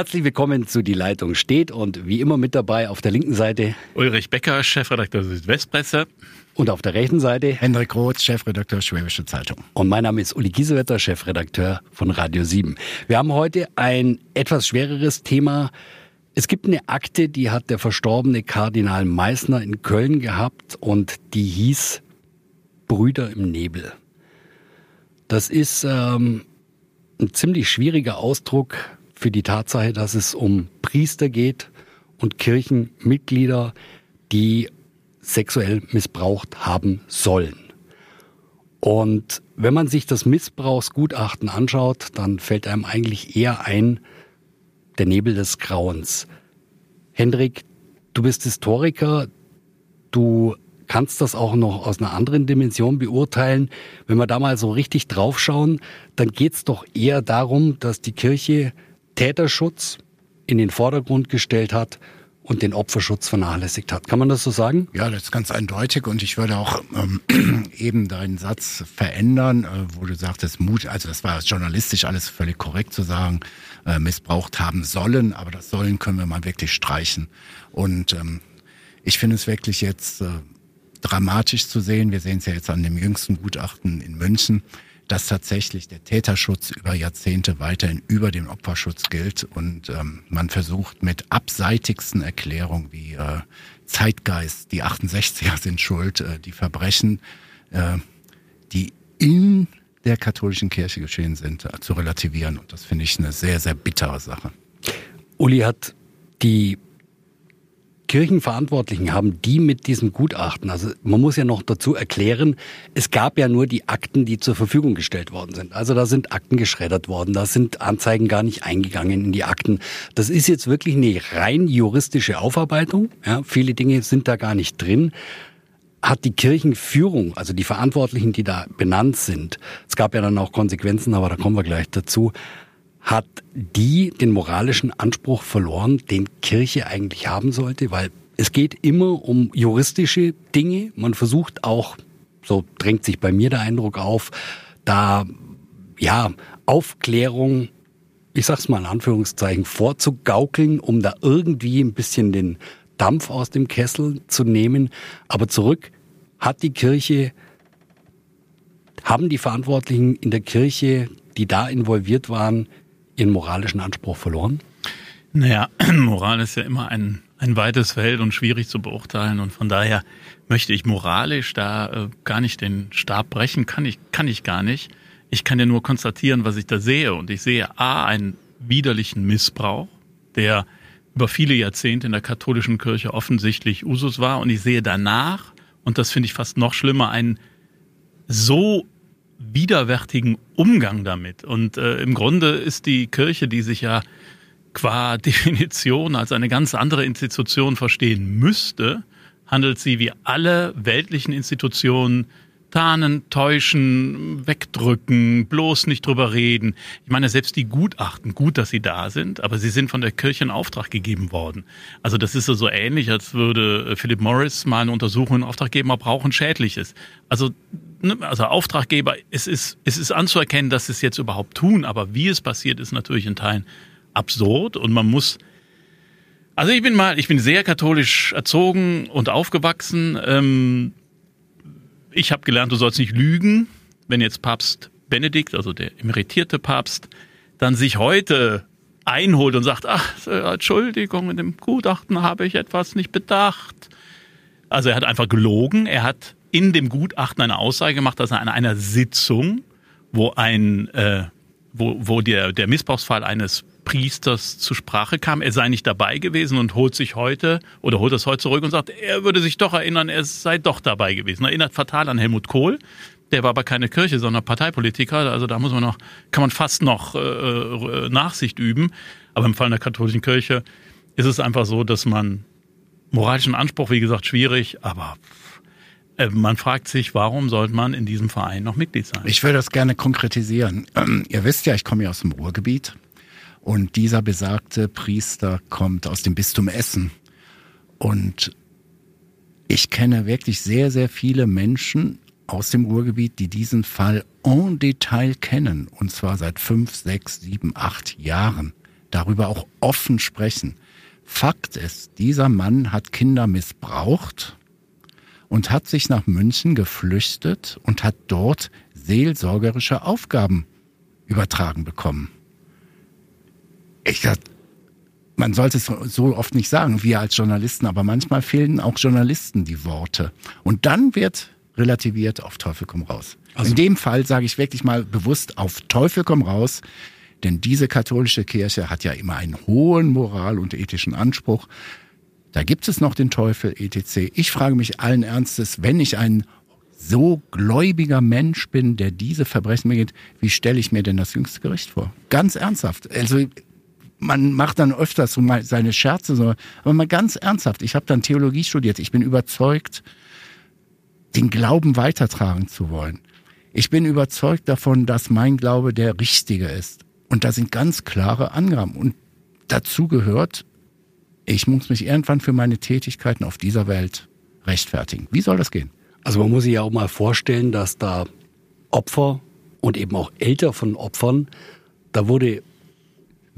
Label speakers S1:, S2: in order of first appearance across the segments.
S1: Herzlich willkommen zu Die Leitung steht und wie immer mit dabei auf der linken Seite
S2: Ulrich Becker, Chefredakteur Südwestpresse.
S1: Und auf der rechten Seite
S3: Hendrik Roth, Chefredakteur Schwäbische Zeitung.
S1: Und mein Name ist Uli Giesewetter, Chefredakteur von Radio 7. Wir haben heute ein etwas schwereres Thema. Es gibt eine Akte, die hat der verstorbene Kardinal Meissner in Köln gehabt und die hieß Brüder im Nebel. Das ist ähm, ein ziemlich schwieriger Ausdruck für die Tatsache, dass es um Priester geht und Kirchenmitglieder, die sexuell missbraucht haben sollen. Und wenn man sich das Missbrauchsgutachten anschaut, dann fällt einem eigentlich eher ein, der Nebel des Grauens. Hendrik, du bist Historiker, du kannst das auch noch aus einer anderen Dimension beurteilen. Wenn wir da mal so richtig draufschauen, dann geht es doch eher darum, dass die Kirche Täterschutz in den Vordergrund gestellt hat und den Opferschutz vernachlässigt hat. Kann man das so sagen?
S3: Ja, das ist ganz eindeutig und ich würde auch ähm, eben deinen Satz verändern, äh, wo du sagtest, Mut, also das war journalistisch alles völlig korrekt zu sagen, äh, missbraucht haben sollen, aber das sollen können wir mal wirklich streichen. Und ähm, ich finde es wirklich jetzt äh, dramatisch zu sehen. Wir sehen es ja jetzt an dem jüngsten Gutachten in München, dass tatsächlich der Täterschutz über Jahrzehnte weiterhin über dem Opferschutz gilt und ähm, man versucht mit abseitigsten Erklärungen wie äh, Zeitgeist, die 68er sind schuld, äh, die Verbrechen, äh, die in der katholischen Kirche geschehen sind, äh, zu relativieren. Und das finde ich eine sehr, sehr bittere Sache.
S1: Uli hat die Kirchenverantwortlichen haben die mit diesem Gutachten, also man muss ja noch dazu erklären, es gab ja nur die Akten, die zur Verfügung gestellt worden sind. Also da sind Akten geschreddert worden, da sind Anzeigen gar nicht eingegangen in die Akten. Das ist jetzt wirklich eine rein juristische Aufarbeitung. Ja, viele Dinge sind da gar nicht drin hat die Kirchenführung, also die Verantwortlichen, die da benannt sind, es gab ja dann auch Konsequenzen, aber da kommen wir gleich dazu, hat die den moralischen Anspruch verloren, den Kirche eigentlich haben sollte? Weil es geht immer um juristische Dinge. Man versucht auch, so drängt sich bei mir der Eindruck auf, da ja Aufklärung, ich sag's mal in Anführungszeichen, vorzugaukeln, um da irgendwie ein bisschen den Dampf aus dem Kessel zu nehmen. Aber zurück hat die Kirche, haben die Verantwortlichen in der Kirche, die da involviert waren, ihren moralischen Anspruch verloren?
S2: Naja, Moral ist ja immer ein, ein weites Feld und schwierig zu beurteilen. Und von daher möchte ich moralisch da äh, gar nicht den Stab brechen, kann ich, kann ich gar nicht. Ich kann ja nur konstatieren, was ich da sehe. Und ich sehe A, einen widerlichen Missbrauch, der über viele Jahrzehnte in der katholischen Kirche offensichtlich Usus war. Und ich sehe danach, und das finde ich fast noch schlimmer, einen so widerwärtigen Umgang damit. Und äh, im Grunde ist die Kirche, die sich ja qua Definition als eine ganz andere Institution verstehen müsste, handelt sie wie alle weltlichen Institutionen tarnen, täuschen, wegdrücken, bloß nicht drüber reden. Ich meine, selbst die Gutachten, gut, dass sie da sind, aber sie sind von der Kirche in Auftrag gegeben worden. Also das ist so ähnlich, als würde äh, Philip Morris mal eine Untersuchung in Auftrag geben, ob Rauchen schädlich ist. Also, ne, also Auftraggeber, es ist, es ist anzuerkennen, dass sie es jetzt überhaupt tun, aber wie es passiert, ist natürlich in Teilen absurd und man muss also ich bin mal, ich bin sehr katholisch erzogen und aufgewachsen. Ähm, ich habe gelernt, du sollst nicht lügen. Wenn jetzt Papst Benedikt, also der emeritierte Papst, dann sich heute einholt und sagt, ach, Entschuldigung, in dem Gutachten habe ich etwas nicht bedacht. Also er hat einfach gelogen. Er hat in dem Gutachten eine Aussage gemacht, dass er an einer Sitzung, wo ein, äh, wo, wo der, der Missbrauchsfall eines Priesters zur Sprache kam. Er sei nicht dabei gewesen und holt sich heute oder holt das heute zurück und sagt, er würde sich doch erinnern, er sei doch dabei gewesen. Erinnert fatal an Helmut Kohl. Der war aber keine Kirche, sondern Parteipolitiker. Also da muss man noch, kann man fast noch äh, äh Nachsicht üben. Aber im Fall der katholischen Kirche ist es einfach so, dass man moralischen Anspruch, wie gesagt, schwierig, aber äh, man fragt sich, warum sollte man in diesem Verein noch Mitglied sein?
S3: Ich würde das gerne konkretisieren. Ähm, ihr wisst ja, ich komme ja aus dem Ruhrgebiet. Und dieser besagte Priester kommt aus dem Bistum Essen. Und ich kenne wirklich sehr, sehr viele Menschen aus dem Ruhrgebiet, die diesen Fall en Detail kennen. Und zwar seit fünf, sechs, sieben, acht Jahren. darüber auch offen sprechen. Fakt ist, dieser Mann hat Kinder missbraucht und hat sich nach München geflüchtet und hat dort seelsorgerische Aufgaben übertragen bekommen. Ich dachte, man sollte es so oft nicht sagen, wir als Journalisten, aber manchmal fehlen auch Journalisten die Worte. Und dann wird relativiert auf Teufel komm raus. Also In dem Fall sage ich wirklich mal bewusst auf Teufel komm raus, denn diese katholische Kirche hat ja immer einen hohen moral- und ethischen Anspruch. Da gibt es noch den Teufel, etc. Ich frage mich allen Ernstes, wenn ich ein so gläubiger Mensch bin, der diese Verbrechen begeht, wie stelle ich mir denn das jüngste Gericht vor? Ganz ernsthaft. Also man macht dann öfters so mal seine Scherze, so, aber mal ganz ernsthaft. Ich habe dann Theologie studiert. Ich bin überzeugt, den Glauben weitertragen zu wollen. Ich bin überzeugt davon, dass mein Glaube der richtige ist. Und da sind ganz klare Angaben. Und dazu gehört, ich muss mich irgendwann für meine Tätigkeiten auf dieser Welt rechtfertigen. Wie soll das gehen?
S1: Also man muss sich ja auch mal vorstellen, dass da Opfer und eben auch Eltern von Opfern, da wurde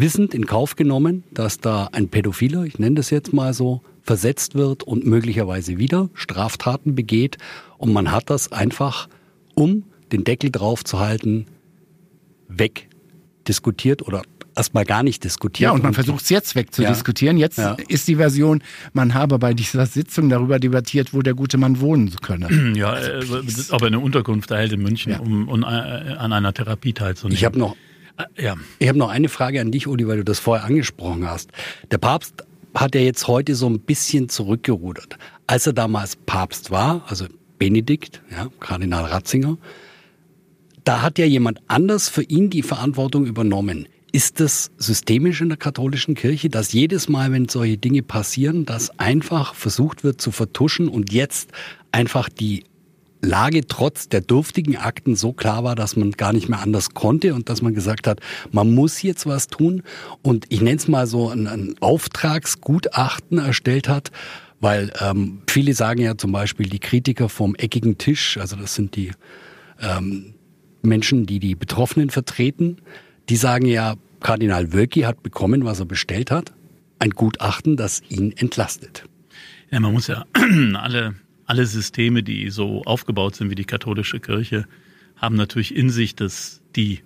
S1: wissend in Kauf genommen, dass da ein Pädophiler, ich nenne das jetzt mal so, versetzt wird und möglicherweise wieder Straftaten begeht. Und man hat das einfach, um den Deckel drauf zu halten, wegdiskutiert oder erstmal gar nicht diskutiert.
S3: Ja, und man versucht es jetzt wegzudiskutieren. Ja. Jetzt ja. ist die Version, man habe bei dieser Sitzung darüber debattiert, wo der gute Mann wohnen könne.
S2: Ja, also, ob er eine Unterkunft erhält in München, ja. um, um, äh, an einer Therapie teilzunehmen.
S1: Ich habe noch, äh, ja. ich habe noch eine Frage an dich, Uli, weil du das vorher angesprochen hast. Der Papst hat ja jetzt heute so ein bisschen zurückgerudert. Als er damals Papst war, also Benedikt, ja, Kardinal Ratzinger, da hat ja jemand anders für ihn die Verantwortung übernommen. Ist das systemisch in der katholischen Kirche, dass jedes Mal, wenn solche Dinge passieren, dass einfach versucht wird zu vertuschen und jetzt einfach die Lage trotz der dürftigen Akten so klar war, dass man gar nicht mehr anders konnte und dass man gesagt hat, man muss jetzt was tun und ich nenne es mal so ein, ein Auftragsgutachten erstellt hat, weil ähm, viele sagen ja zum Beispiel die Kritiker vom eckigen Tisch, also das sind die ähm, Menschen, die die Betroffenen vertreten, die sagen ja, Kardinal Wölki hat bekommen, was er bestellt hat, ein Gutachten, das ihn entlastet.
S2: Ja, man muss ja alle, alle Systeme, die so aufgebaut sind wie die katholische Kirche, haben natürlich in sich, dass die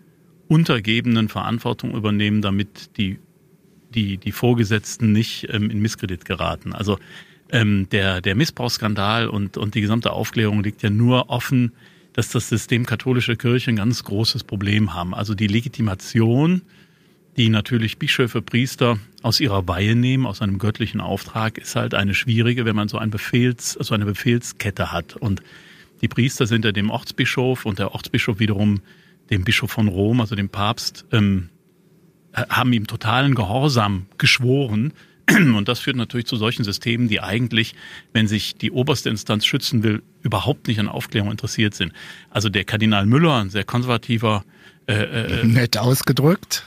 S2: Untergebenen Verantwortung übernehmen, damit die, die, die Vorgesetzten nicht ähm, in Misskredit geraten. Also ähm, der, der Missbrauchsskandal und, und die gesamte Aufklärung liegt ja nur offen dass das System katholische Kirche ein ganz großes Problem haben. Also die Legitimation, die natürlich Bischöfe, Priester aus ihrer Weihe nehmen, aus einem göttlichen Auftrag, ist halt eine schwierige, wenn man so, ein Befehls, so eine Befehlskette hat. Und die Priester sind ja dem Ortsbischof und der Ortsbischof wiederum dem Bischof von Rom, also dem Papst, ähm, haben ihm totalen Gehorsam geschworen. Und das führt natürlich zu solchen Systemen, die eigentlich, wenn sich die oberste Instanz schützen will, überhaupt nicht an Aufklärung interessiert sind. Also der Kardinal Müller, ein sehr konservativer
S3: äh, äh, Nett ausgedrückt.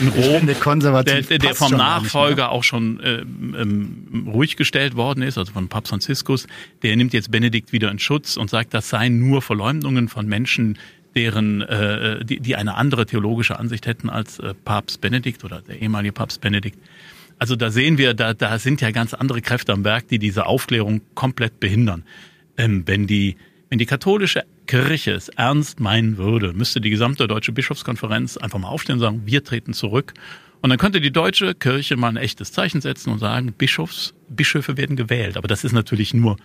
S2: In Rom, der, der vom Nachfolger auch schon äh, ähm, ruhig gestellt worden ist, also von Papst Franziskus, der nimmt jetzt Benedikt wieder in Schutz und sagt, das seien nur Verleumdungen von Menschen, deren, äh, die, die eine andere theologische Ansicht hätten als äh, Papst Benedikt oder der ehemalige Papst Benedikt. Also da sehen wir, da, da sind ja ganz andere Kräfte am Werk, die diese Aufklärung komplett behindern. Ähm, wenn die wenn die katholische Kirche es ernst meinen würde, müsste die gesamte deutsche Bischofskonferenz einfach mal aufstehen und sagen, wir treten zurück. Und dann könnte die deutsche Kirche mal ein echtes Zeichen setzen und sagen, Bischofs, Bischöfe werden gewählt. Aber das ist natürlich nur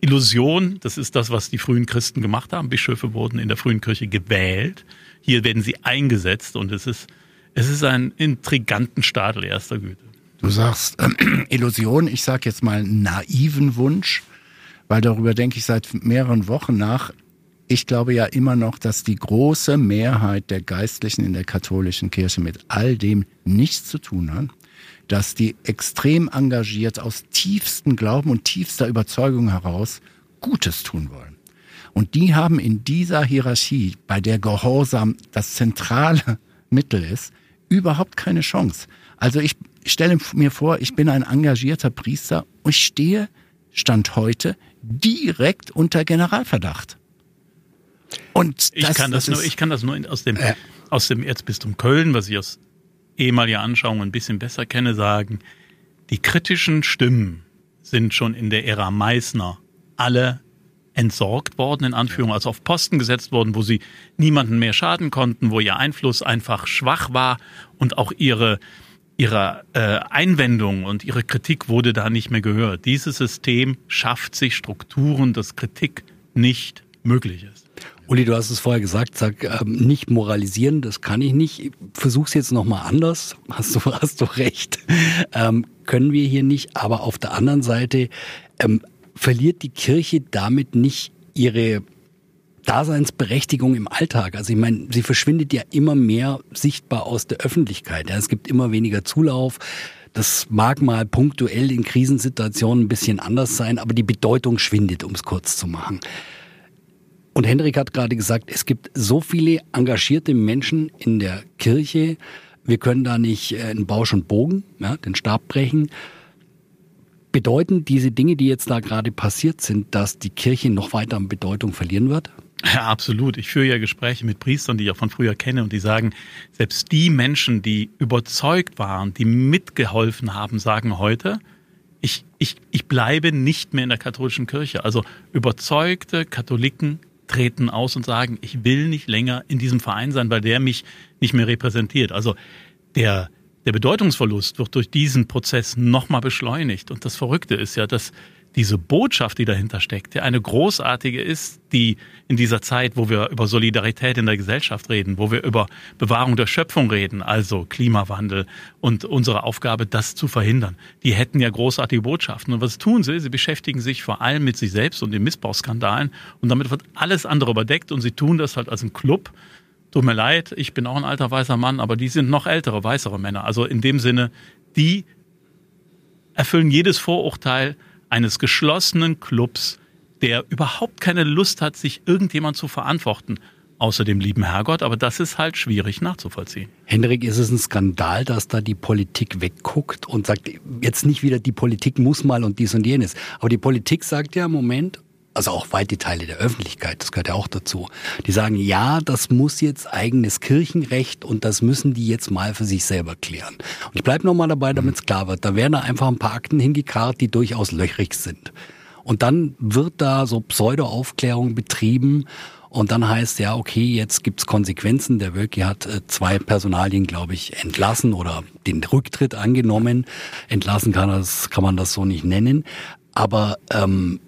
S2: Illusion. Das ist das, was die frühen Christen gemacht haben. Bischöfe wurden in der frühen Kirche gewählt. Hier werden sie eingesetzt und es ist, es ist ein intriganten Stadel erster Güte.
S3: Du sagst äh, Illusion, ich sag jetzt mal naiven Wunsch, weil darüber denke ich seit mehreren Wochen nach. Ich glaube ja immer noch, dass die große Mehrheit der Geistlichen in der katholischen Kirche mit all dem nichts zu tun hat, dass die extrem engagiert aus tiefstem Glauben und tiefster Überzeugung heraus Gutes tun wollen. Und die haben in dieser Hierarchie, bei der Gehorsam das zentrale Mittel ist, überhaupt keine Chance. Also ich stelle mir vor, ich bin ein engagierter Priester und ich stehe, Stand heute, direkt unter Generalverdacht.
S2: Und ich kann das, das nur, ich kann das nur aus dem, äh. aus dem Erzbistum Köln, was ich aus ehemalige Anschauungen ein bisschen besser kenne, sagen, die kritischen Stimmen sind schon in der Ära Meißner alle entsorgt worden, in Anführung, also auf Posten gesetzt worden, wo sie niemanden mehr schaden konnten, wo ihr Einfluss einfach schwach war und auch ihre, ihre äh, Einwendung und ihre Kritik wurde da nicht mehr gehört. Dieses System schafft sich Strukturen, dass Kritik nicht möglich ist.
S1: Uli, du hast es vorher gesagt, sag ähm, nicht moralisieren, das kann ich nicht. Versuch's jetzt nochmal anders. Hast du, hast du recht. Ähm, können wir hier nicht. Aber auf der anderen Seite ähm, verliert die Kirche damit nicht ihre Daseinsberechtigung im Alltag. Also ich meine, sie verschwindet ja immer mehr sichtbar aus der Öffentlichkeit. Ja, es gibt immer weniger Zulauf. Das mag mal punktuell in Krisensituationen ein bisschen anders sein, aber die Bedeutung schwindet, um es kurz zu machen. Und Hendrik hat gerade gesagt, es gibt so viele engagierte Menschen in der Kirche. Wir können da nicht äh, einen Bausch und Bogen, ja, den Stab brechen. Bedeuten diese Dinge, die jetzt da gerade passiert sind, dass die Kirche noch weiter an Bedeutung verlieren wird?
S2: Ja, absolut. Ich führe ja Gespräche mit Priestern, die ich auch von früher kenne, und die sagen, selbst die Menschen, die überzeugt waren, die mitgeholfen haben, sagen heute, ich, ich, ich bleibe nicht mehr in der katholischen Kirche. Also überzeugte Katholiken treten aus und sagen, ich will nicht länger in diesem Verein sein, weil der mich nicht mehr repräsentiert. Also der, der Bedeutungsverlust wird durch diesen Prozess nochmal beschleunigt. Und das Verrückte ist ja, dass diese Botschaft, die dahinter steckt, ja eine großartige ist, die in dieser Zeit, wo wir über Solidarität in der Gesellschaft reden, wo wir über Bewahrung der Schöpfung reden, also Klimawandel und unsere Aufgabe, das zu verhindern, die hätten ja großartige Botschaften. Und was tun sie? Sie beschäftigen sich vor allem mit sich selbst und den Missbrauchsskandalen und damit wird alles andere überdeckt und sie tun das halt als ein Club. Tut mir leid, ich bin auch ein alter weißer Mann, aber die sind noch ältere, weißere Männer. Also in dem Sinne, die erfüllen jedes Vorurteil, eines geschlossenen Clubs, der überhaupt keine Lust hat, sich irgendjemand zu verantworten. Außer dem lieben Herrgott, aber das ist halt schwierig nachzuvollziehen.
S1: Hendrik, ist es ein Skandal, dass da die Politik wegguckt und sagt, jetzt nicht wieder die Politik muss mal und dies und jenes. Aber die Politik sagt ja, Moment, also auch weite Teile der Öffentlichkeit, das gehört ja auch dazu, die sagen, ja, das muss jetzt eigenes Kirchenrecht und das müssen die jetzt mal für sich selber klären. Und ich bleibe nochmal dabei, damit es klar wird, da werden da einfach ein paar Akten hingekarrt, die durchaus löchrig sind. Und dann wird da so Pseudo-Aufklärung betrieben und dann heißt ja, okay, jetzt gibt's Konsequenzen. Der Wölki hat äh, zwei Personalien, glaube ich, entlassen oder den Rücktritt angenommen. Entlassen kann, das, kann man das so nicht nennen. Aber ähm,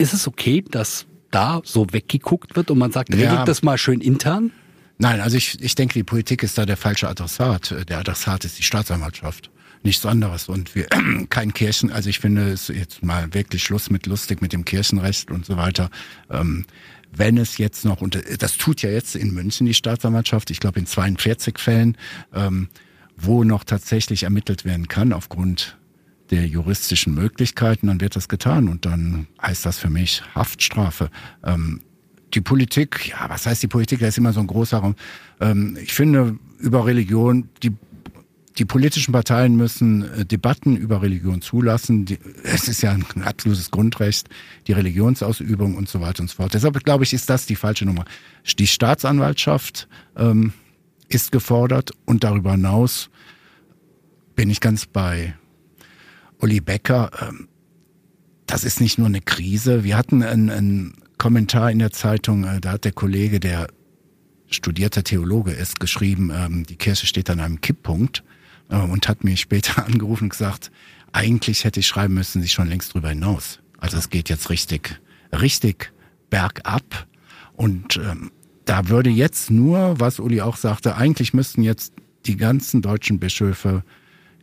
S1: ist es okay, dass da so weggeguckt wird und man sagt, regelt ja. das mal schön intern?
S3: Nein, also ich, ich denke, die Politik ist da der falsche Adressat. Der Adressat ist die Staatsanwaltschaft. Nichts anderes. Und wir, kein Kirchen, also ich finde es jetzt mal wirklich Schluss mit lustig mit dem Kirchenrecht und so weiter. Ähm, wenn es jetzt noch, und das tut ja jetzt in München die Staatsanwaltschaft, ich glaube in 42 Fällen, ähm, wo noch tatsächlich ermittelt werden kann aufgrund der juristischen Möglichkeiten, dann wird das getan und dann heißt das für mich Haftstrafe. Ähm, die Politik, ja, was heißt die Politik? Da ist immer so ein großer Raum. Ähm, ich finde über Religion, die die politischen Parteien müssen äh, Debatten über Religion zulassen. Es ist ja ein absolutes Grundrecht, die Religionsausübung und so weiter und so fort. Deshalb glaube ich, ist das die falsche Nummer. Die Staatsanwaltschaft ähm, ist gefordert und darüber hinaus bin ich ganz bei Uli Becker, ähm, das ist nicht nur eine Krise. Wir hatten einen, Kommentar in der Zeitung, äh, da hat der Kollege, der studierter Theologe ist, geschrieben, ähm, die Kirche steht an einem Kipppunkt äh, und hat mich später angerufen und gesagt, eigentlich hätte ich schreiben müssen, sie schon längst drüber hinaus. Also es geht jetzt richtig, richtig bergab. Und ähm, da würde jetzt nur, was Uli auch sagte, eigentlich müssten jetzt die ganzen deutschen Bischöfe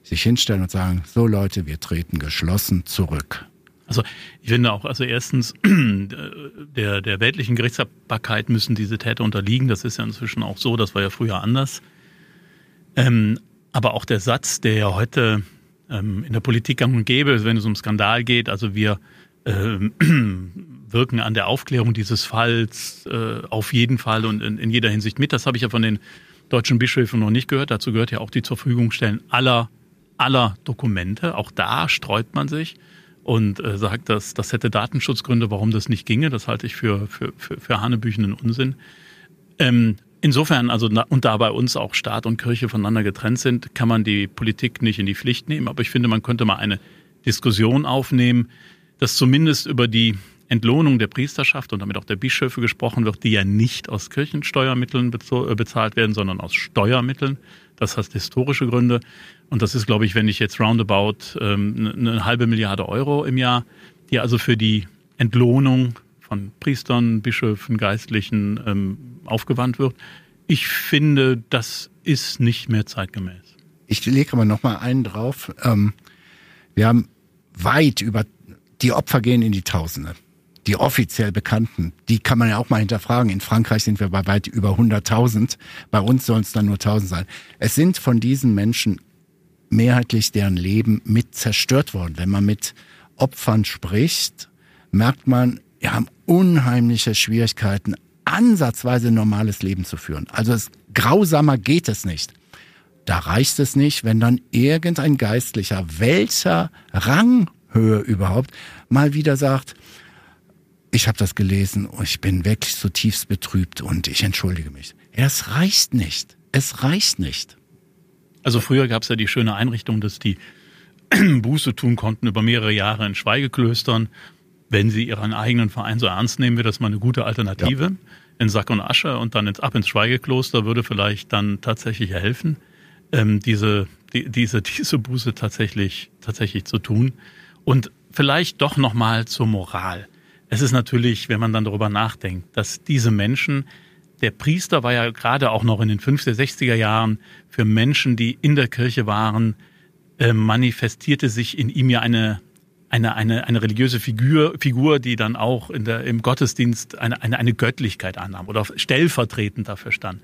S3: sich hinstellen und sagen, so Leute, wir treten geschlossen zurück.
S2: Also ich finde auch, also erstens, der, der weltlichen Gerichtsbarkeit müssen diese Täter unterliegen. Das ist ja inzwischen auch so, das war ja früher anders. Ähm, aber auch der Satz, der ja heute ähm, in der Politik gang und gäbe, wenn es um Skandal geht, also wir ähm, wirken an der Aufklärung dieses Falls äh, auf jeden Fall und in, in jeder Hinsicht mit. Das habe ich ja von den deutschen Bischöfen noch nicht gehört. Dazu gehört ja auch die zur Verfügung stellen aller Dokumente. Auch da streut man sich und äh, sagt, dass das hätte Datenschutzgründe, warum das nicht ginge. Das halte ich für, für, für, für hanebüchenden Unsinn. Ähm, Insofern, also und da bei uns auch Staat und Kirche voneinander getrennt sind, kann man die Politik nicht in die Pflicht nehmen. Aber ich finde, man könnte mal eine Diskussion aufnehmen, dass zumindest über die Entlohnung der Priesterschaft und damit auch der Bischöfe gesprochen wird, die ja nicht aus Kirchensteuermitteln äh, bezahlt werden, sondern aus Steuermitteln. Das hat historische Gründe. Und das ist, glaube ich, wenn ich jetzt roundabout ähm, eine halbe Milliarde Euro im Jahr, die also für die Entlohnung von Priestern, Bischöfen, Geistlichen ähm, aufgewandt wird. Ich finde, das ist nicht mehr zeitgemäß.
S3: Ich lege aber noch mal einen drauf. Ähm, wir haben weit über die Opfer gehen in die Tausende. Die offiziell bekannten, die kann man ja auch mal hinterfragen. In Frankreich sind wir bei weit über 100.000. Bei uns sollen es dann nur 1.000 sein. Es sind von diesen Menschen mehrheitlich deren Leben mit zerstört worden. Wenn man mit Opfern spricht, merkt man, wir haben unheimliche Schwierigkeiten, ansatzweise normales Leben zu führen. Also es, grausamer geht es nicht. Da reicht es nicht, wenn dann irgendein Geistlicher, welcher Ranghöhe überhaupt, mal wieder sagt, ich habe das gelesen und ich bin wirklich zutiefst betrübt und ich entschuldige mich. Es reicht nicht. Es reicht nicht.
S2: Also früher gab es ja die schöne Einrichtung, dass die Buße tun konnten über mehrere Jahre in Schweigeklöstern wenn sie ihren eigenen Verein so ernst nehmen, wäre das mal eine gute Alternative. Ja. In Sack und Asche und dann ins, ab ins Schweigekloster würde vielleicht dann tatsächlich helfen, ähm, diese, die, diese, diese Buße tatsächlich, tatsächlich zu tun. Und vielleicht doch nochmal zur Moral. Es ist natürlich, wenn man dann darüber nachdenkt, dass diese Menschen, der Priester war ja gerade auch noch in den 50er, 60er Jahren für Menschen, die in der Kirche waren, äh, manifestierte sich in ihm ja eine, eine, eine, eine religiöse Figur, Figur, die dann auch in der, im Gottesdienst eine, eine, eine Göttlichkeit annahm oder stellvertretend dafür stand.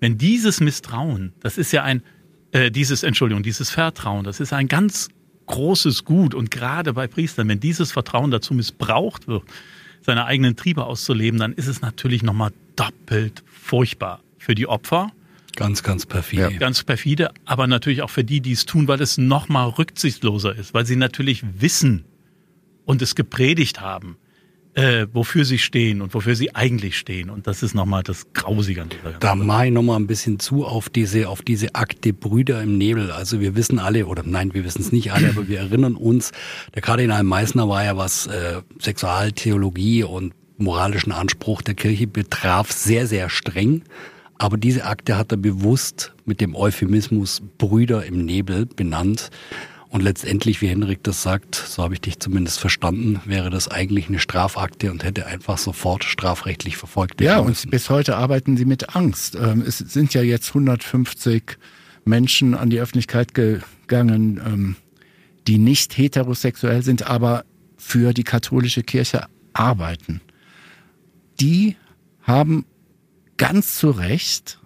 S2: Wenn dieses Misstrauen, das ist ja ein, äh, dieses, Entschuldigung, dieses Vertrauen, das ist ein ganz großes Gut und gerade bei Priestern, wenn dieses Vertrauen dazu missbraucht wird, seine eigenen Triebe auszuleben, dann ist es natürlich nochmal doppelt furchtbar für die Opfer
S1: Ganz, ganz perfide.
S2: Ja. Ganz perfide, aber natürlich auch für die, die es tun, weil es noch mal rücksichtsloser ist, weil sie natürlich wissen und es gepredigt haben, äh, wofür sie stehen und wofür sie eigentlich stehen. Und das ist nochmal das Grausige an
S1: dieser Da mache ich nochmal ein bisschen zu auf diese, auf diese Akte Brüder im Nebel. Also wir wissen alle, oder nein, wir wissen es nicht alle, aber wir erinnern uns, der Kardinal Meissner war ja, was äh, Sexualtheologie und moralischen Anspruch der Kirche betraf, sehr, sehr streng. Aber diese Akte hat er bewusst mit dem Euphemismus Brüder im Nebel benannt. Und letztendlich, wie Henrik das sagt, so habe ich dich zumindest verstanden, wäre das eigentlich eine Strafakte und hätte einfach sofort strafrechtlich verfolgt
S3: werden. Ja, und bis heute arbeiten sie mit Angst. Ähm, es sind ja jetzt 150 Menschen an die Öffentlichkeit gegangen, ähm, die nicht heterosexuell sind, aber für die katholische Kirche arbeiten. Die haben ganz zu Recht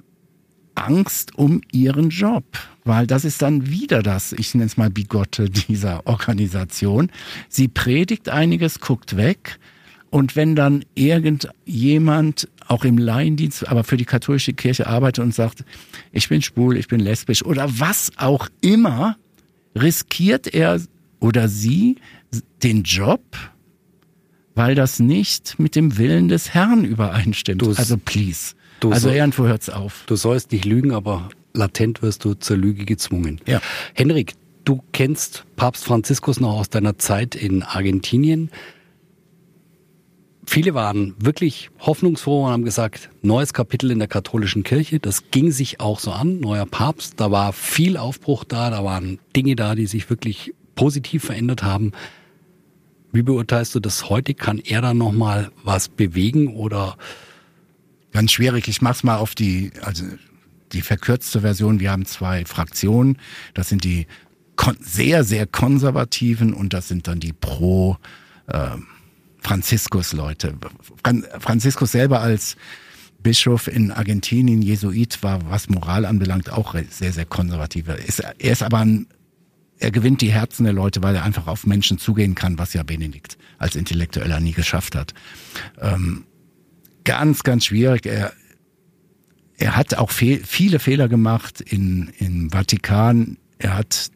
S3: Angst um ihren Job, weil das ist dann wieder das, ich nenne es mal Bigotte dieser Organisation. Sie predigt einiges, guckt weg und wenn dann irgendjemand auch im Laiendienst, aber für die katholische Kirche arbeitet und sagt, ich bin schwul, ich bin lesbisch oder was auch immer, riskiert er oder sie den Job, weil das nicht mit dem Willen des Herrn übereinstimmt. Du, also please.
S1: Also irgendwo hört's auf. Du sollst nicht lügen, aber latent wirst du zur Lüge gezwungen.
S3: Ja.
S1: Henrik, du kennst Papst Franziskus noch aus deiner Zeit in Argentinien. Viele waren wirklich hoffnungsfroh und haben gesagt, neues Kapitel in der katholischen Kirche. Das ging sich auch so an, neuer Papst. Da war viel Aufbruch da, da waren Dinge da, die sich wirklich positiv verändert haben. Wie beurteilst du das heute? Kann er da nochmal was bewegen oder
S3: ganz schwierig. Ich mach's mal auf die, also die verkürzte Version. Wir haben zwei Fraktionen. Das sind die sehr, sehr konservativen und das sind dann die pro äh, Franziskus-Leute. Franziskus selber als Bischof in Argentinien, Jesuit, war, was Moral anbelangt, auch sehr, sehr konservativ. Er ist, er ist aber ein, er gewinnt die Herzen der Leute, weil er einfach auf Menschen zugehen kann, was ja Benedikt als Intellektueller nie geschafft hat. Ähm, ganz, ganz schwierig. Er, er hat auch fe viele Fehler gemacht in, im Vatikan. Er hat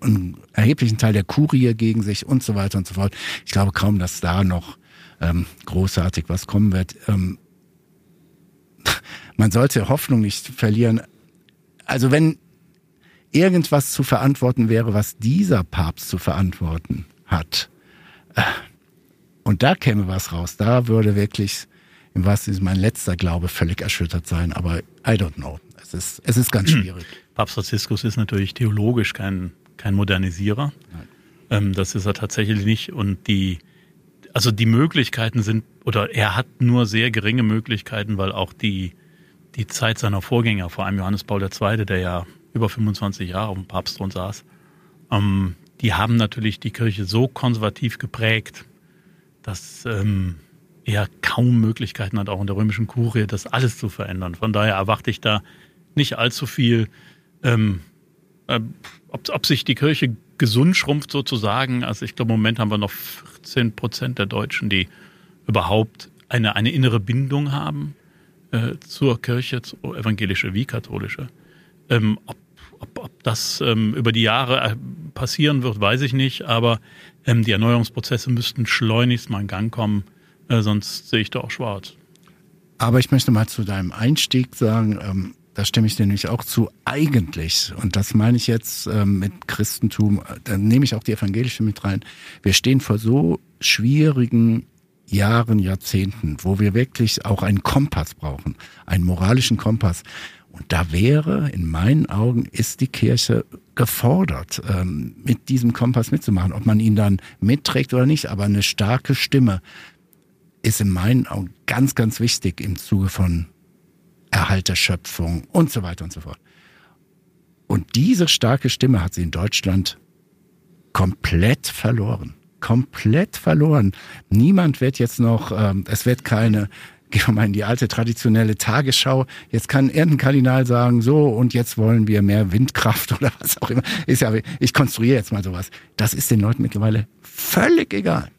S3: einen erheblichen Teil der Kurie gegen sich und so weiter und so fort. Ich glaube kaum, dass da noch ähm, großartig was kommen wird. Ähm, man sollte Hoffnung nicht verlieren. Also wenn irgendwas zu verantworten wäre, was dieser Papst zu verantworten hat, äh, und da käme was raus, da würde wirklich, im wahrsten Sinne mein letzter Glaube völlig erschüttert sein, aber I don't know. Es ist, es ist ganz schwierig.
S2: Papst Franziskus ist natürlich theologisch kein, kein Modernisierer. Ähm, das ist er tatsächlich nicht. Und die, also die Möglichkeiten sind, oder er hat nur sehr geringe Möglichkeiten, weil auch die, die Zeit seiner Vorgänger, vor allem Johannes Paul II., der ja über 25 Jahre auf dem Papstthron saß, ähm, die haben natürlich die Kirche so konservativ geprägt, dass ähm, er kaum Möglichkeiten hat, auch in der römischen Kurie, das alles zu verändern. Von daher erwarte ich da nicht allzu viel, ähm, äh, ob, ob sich die Kirche gesund schrumpft sozusagen. Also ich glaube, im Moment haben wir noch 14 Prozent der Deutschen, die überhaupt eine, eine innere Bindung haben äh, zur Kirche, zur evangelische wie katholische. Ähm, ob, ob, ob das ähm, über die Jahre äh, passieren wird, weiß ich nicht, aber ähm, die Erneuerungsprozesse müssten schleunigst mal in Gang kommen, äh, sonst sehe ich da auch schwarz.
S3: Aber ich möchte mal zu deinem Einstieg sagen, ähm, da stimme ich dir nämlich auch zu, eigentlich, und das meine ich jetzt ähm, mit Christentum, da nehme ich auch die evangelische mit rein, wir stehen vor so schwierigen Jahren, Jahrzehnten, wo wir wirklich auch einen Kompass brauchen, einen moralischen Kompass. Und da wäre, in meinen Augen, ist die Kirche gefordert, ähm, mit diesem Kompass mitzumachen. Ob man ihn dann mitträgt oder nicht, aber eine starke Stimme ist in meinen Augen ganz, ganz wichtig im Zuge von Erhalt der Schöpfung und so weiter und so fort. Und diese starke Stimme hat sie in Deutschland komplett verloren. Komplett verloren. Niemand wird jetzt noch, ähm, es wird keine gehen wir mal in die alte traditionelle Tagesschau. Jetzt kann irgendein Kardinal sagen, so und jetzt wollen wir mehr Windkraft oder was auch immer. Ist ja, ich konstruiere jetzt mal sowas. Das ist den Leuten mittlerweile völlig egal.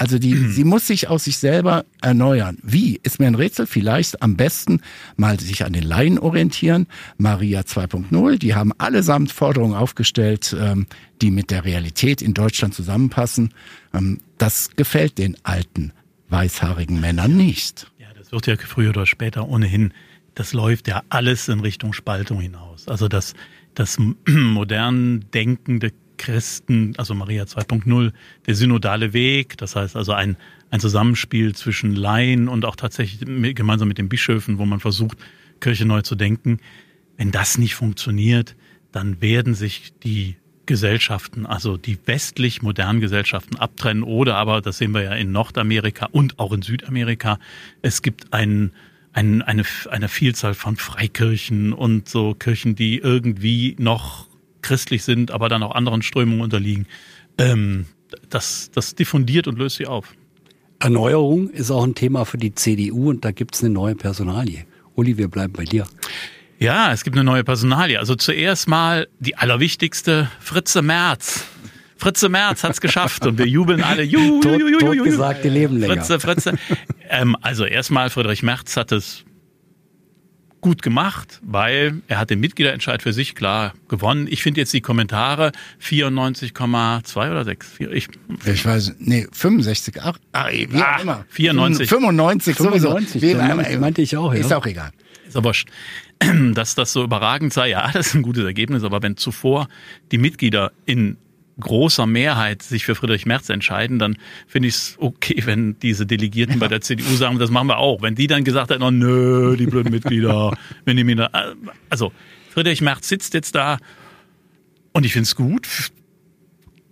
S3: Also die, sie muss sich aus sich selber erneuern. Wie? Ist mir ein Rätsel. Vielleicht am besten mal sich an den Laien orientieren. Maria 2.0, die haben allesamt Forderungen aufgestellt, ähm, die mit der Realität in Deutschland zusammenpassen. Ähm, das gefällt den alten weißhaarigen Männern nicht
S2: wird ja früher oder später ohnehin, das läuft ja alles in Richtung Spaltung hinaus. Also das, das modern denkende Christen, also Maria 2.0, der synodale Weg, das heißt also ein, ein Zusammenspiel zwischen Laien und auch tatsächlich gemeinsam mit den Bischöfen, wo man versucht, Kirche neu zu denken. Wenn das nicht funktioniert, dann werden sich die Gesellschaften, also die westlich modernen Gesellschaften abtrennen oder aber, das sehen wir ja in Nordamerika und auch in Südamerika, es gibt ein, ein, eine, eine Vielzahl von Freikirchen und so Kirchen, die irgendwie noch christlich sind, aber dann auch anderen Strömungen unterliegen. Ähm, das, das diffundiert und löst sie auf.
S1: Erneuerung ist auch ein Thema für die CDU und da gibt es eine neue Personalie. Uli, wir bleiben bei dir.
S2: Ja, es gibt eine neue Personalie. Also zuerst mal die allerwichtigste, Fritze Merz. Fritze Merz hat's geschafft und wir jubeln alle. Juhu,
S1: juhu, juhu, juhu, gesagt, die leben länger.
S2: Fritze, Fritze. Ähm, also erstmal, Friedrich Merz hat es gut gemacht, weil er hat den Mitgliederentscheid für sich klar gewonnen. Ich finde jetzt die Kommentare 94,2 oder 6.
S3: Ich, ich weiß, nee, 65, ach, ach wie
S2: auch ah, immer. 94.
S3: 95, 95
S1: sowieso. meinte ich auch,
S3: ja. Ist auch egal.
S2: Ist aber dass das so überragend sei, ja, das ist ein gutes Ergebnis, aber wenn zuvor die Mitglieder in großer Mehrheit sich für Friedrich Merz entscheiden, dann finde ich es okay, wenn diese Delegierten ja. bei der CDU sagen, das machen wir auch. Wenn die dann gesagt hätten, oh, nö, die blöden Mitglieder, wenn die mir da, also Friedrich Merz sitzt jetzt da und ich finde es gut,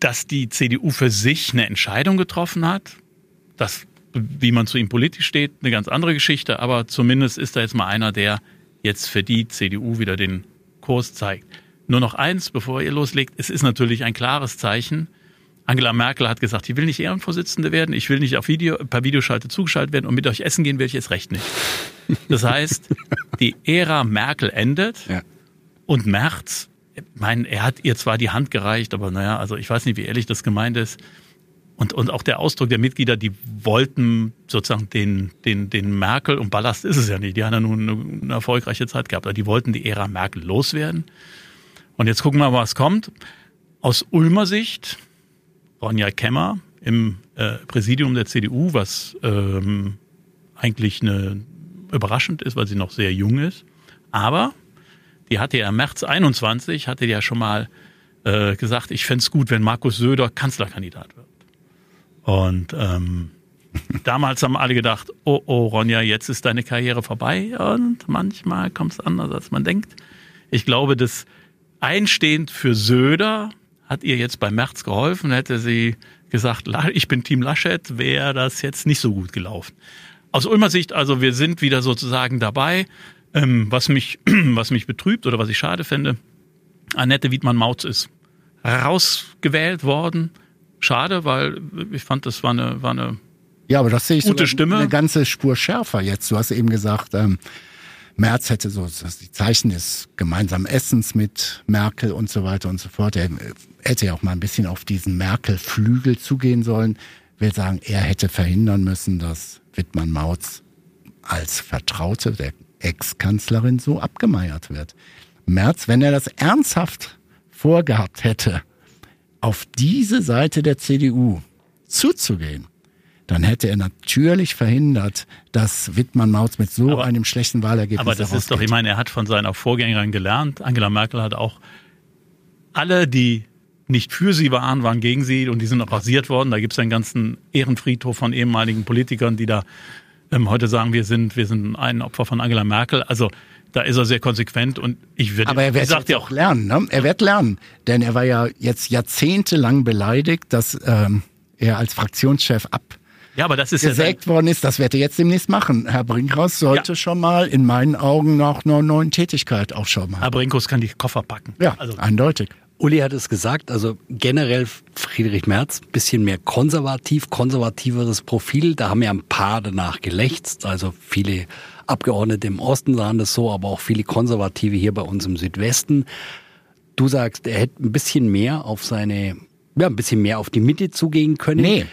S2: dass die CDU für sich eine Entscheidung getroffen hat. Das, wie man zu ihm politisch steht, eine ganz andere Geschichte, aber zumindest ist da jetzt mal einer, der jetzt für die CDU wieder den Kurs zeigt. Nur noch eins, bevor ihr loslegt. Es ist natürlich ein klares Zeichen. Angela Merkel hat gesagt, ich will nicht Ehrenvorsitzende werden, ich will nicht auf Video, per Videoschalte zugeschaltet werden und mit euch essen gehen will ich jetzt recht nicht. Das heißt, die Ära Merkel endet ja. und Merz, ich meine, er hat ihr zwar die Hand gereicht, aber naja, also ich weiß nicht, wie ehrlich das gemeint ist. Und, und auch der Ausdruck der Mitglieder, die wollten sozusagen den, den, den Merkel, und Ballast ist es ja nicht, die haben ja nun eine, eine erfolgreiche Zeit gehabt, aber die wollten die Ära Merkel loswerden. Und jetzt gucken wir mal, was kommt. Aus Ulmer Sicht, Ronja Kemmer im äh, Präsidium der CDU, was ähm, eigentlich eine überraschend ist, weil sie noch sehr jung ist. Aber die hatte ja im März 21, hatte ja schon mal äh, gesagt, ich fände es gut, wenn Markus Söder Kanzlerkandidat wird. Und ähm, damals haben alle gedacht, oh, oh, Ronja, jetzt ist deine Karriere vorbei. Und manchmal kommt es anders, als man denkt. Ich glaube, das einstehend für Söder hat ihr jetzt bei März geholfen. Hätte sie gesagt, ich bin Team Laschet, wäre das jetzt nicht so gut gelaufen. Aus Ulmer Sicht, also wir sind wieder sozusagen dabei. Ähm, was, mich, was mich betrübt oder was ich schade fände, Annette Wiedmann-Mautz ist rausgewählt worden. Schade, weil ich fand, das war eine, war eine
S3: ja, aber das sehe ich
S2: gute Stimme.
S3: eine ganze Spur schärfer jetzt. Du hast eben gesagt, ähm, Merz hätte so das die Zeichen des gemeinsamen Essens mit Merkel und so weiter und so fort. Er hätte ja auch mal ein bisschen auf diesen Merkel-Flügel zugehen sollen. Will sagen, er hätte verhindern müssen, dass Wittmann Mautz als Vertraute der Ex-Kanzlerin so abgemeiert wird. Merz, wenn er das ernsthaft vorgehabt hätte, auf diese Seite der CDU zuzugehen, dann hätte er natürlich verhindert, dass Wittmann Mautz mit so aber, einem schlechten Wahlergebnis
S2: Aber das ist doch, ich meine, er hat von seiner Vorgängerin gelernt. Angela Merkel hat auch alle, die nicht für sie waren, waren gegen sie und die sind auch rasiert worden. Da gibt es einen ganzen Ehrenfriedhof von ehemaligen Politikern, die da ähm, heute sagen, wir sind, wir sind ein Opfer von Angela Merkel. Also da ist er sehr konsequent und ich würde.
S3: Aber er wird
S2: ja
S3: auch lernen. Ne? Er wird lernen, denn er war ja jetzt jahrzehntelang beleidigt, dass ähm, er als Fraktionschef ab
S2: ja, aber das ist
S3: gesägt
S2: ja
S3: worden ist, das wird er jetzt demnächst machen. Herr Brinkhaus sollte ja. schon mal in meinen Augen nach einer neuen Tätigkeit auch schon mal.
S2: Herr Brinkhaus kann die Koffer packen.
S3: Ja, also. eindeutig.
S1: Uli hat es gesagt, also generell Friedrich Merz, bisschen mehr konservativ, konservativeres Profil. Da haben ja ein paar danach gelächzt. Also viele Abgeordnete im Osten sahen das so, aber auch viele Konservative hier bei uns im Südwesten. Du sagst, er hätte ein bisschen mehr auf seine, ja, ein bisschen mehr auf die Mitte zugehen können.
S3: Nee.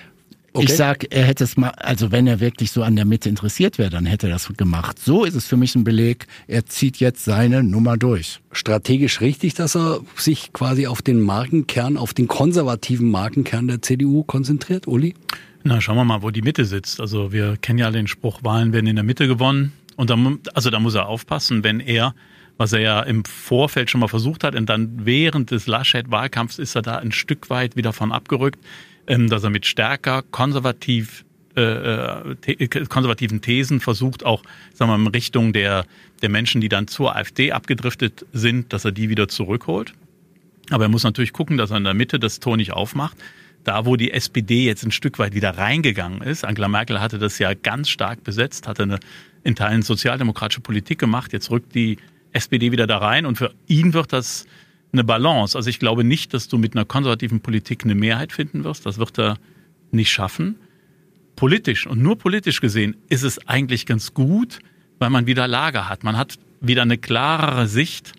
S3: Okay. Ich sag, er hätte es mal, also wenn er wirklich so an der Mitte interessiert wäre, dann hätte er das gemacht. So ist es für mich ein Beleg, er zieht jetzt seine Nummer durch.
S1: Strategisch richtig, dass er sich quasi auf den Markenkern, auf den konservativen Markenkern der CDU konzentriert, Uli?
S2: Na, schauen wir mal, wo die Mitte sitzt. Also wir kennen ja den Spruch, Wahlen werden in der Mitte gewonnen. Und da, also da muss er aufpassen, wenn er was er ja im Vorfeld schon mal versucht hat und dann während des Laschet-Wahlkampfs ist er da ein Stück weit wieder von abgerückt dass er mit stärker konservativ äh, äh konservativen Thesen versucht, auch sagen wir, mal, in Richtung der, der Menschen, die dann zur AfD abgedriftet sind, dass er die wieder zurückholt. Aber er muss natürlich gucken, dass er in der Mitte das Tor nicht aufmacht. Da, wo die SPD jetzt ein Stück weit wieder reingegangen ist, Angela Merkel hatte das ja ganz stark besetzt, hatte eine in Teilen sozialdemokratische Politik gemacht, jetzt rückt die SPD wieder da rein und für ihn wird das eine Balance. Also ich glaube nicht, dass du mit einer konservativen Politik eine Mehrheit finden wirst. Das wird er nicht schaffen. Politisch und nur politisch gesehen ist es eigentlich ganz gut, weil man wieder Lager hat. Man hat wieder eine klarere Sicht.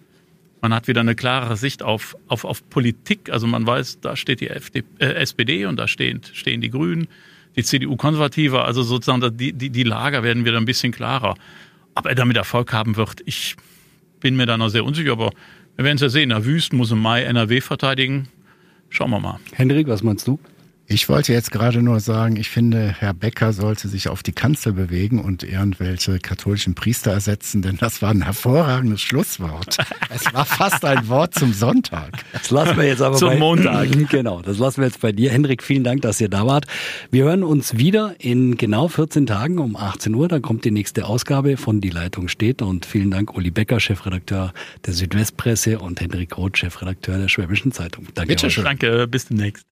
S2: Man hat wieder eine klarere Sicht auf, auf, auf Politik. Also man weiß, da steht die FD, äh, SPD und da stehen, stehen die Grünen, die CDU konservativer. Also sozusagen die, die, die Lager werden wieder ein bisschen klarer. Ob er damit Erfolg haben wird, ich bin mir da noch sehr unsicher, aber wir werden es ja sehen. Der Wüst muss im Mai NRW verteidigen. Schauen wir mal.
S1: Hendrik, was meinst du?
S3: Ich wollte jetzt gerade nur sagen, ich finde, Herr Becker sollte sich auf die Kanzel bewegen und irgendwelche katholischen Priester ersetzen, denn das war ein hervorragendes Schlusswort. Es war fast ein Wort zum Sonntag.
S1: Das lassen wir jetzt aber
S2: zum bei, Montag.
S1: Genau, das lassen wir jetzt bei dir. Hendrik, vielen Dank, dass ihr da wart. Wir hören uns wieder in genau 14 Tagen um 18 Uhr. Dann kommt die nächste Ausgabe von Die Leitung steht. Und vielen Dank, Uli Becker, Chefredakteur der Südwestpresse und Hendrik Roth, Chefredakteur der Schwäbischen Zeitung.
S2: Danke. Bitte schön. Danke, bis demnächst.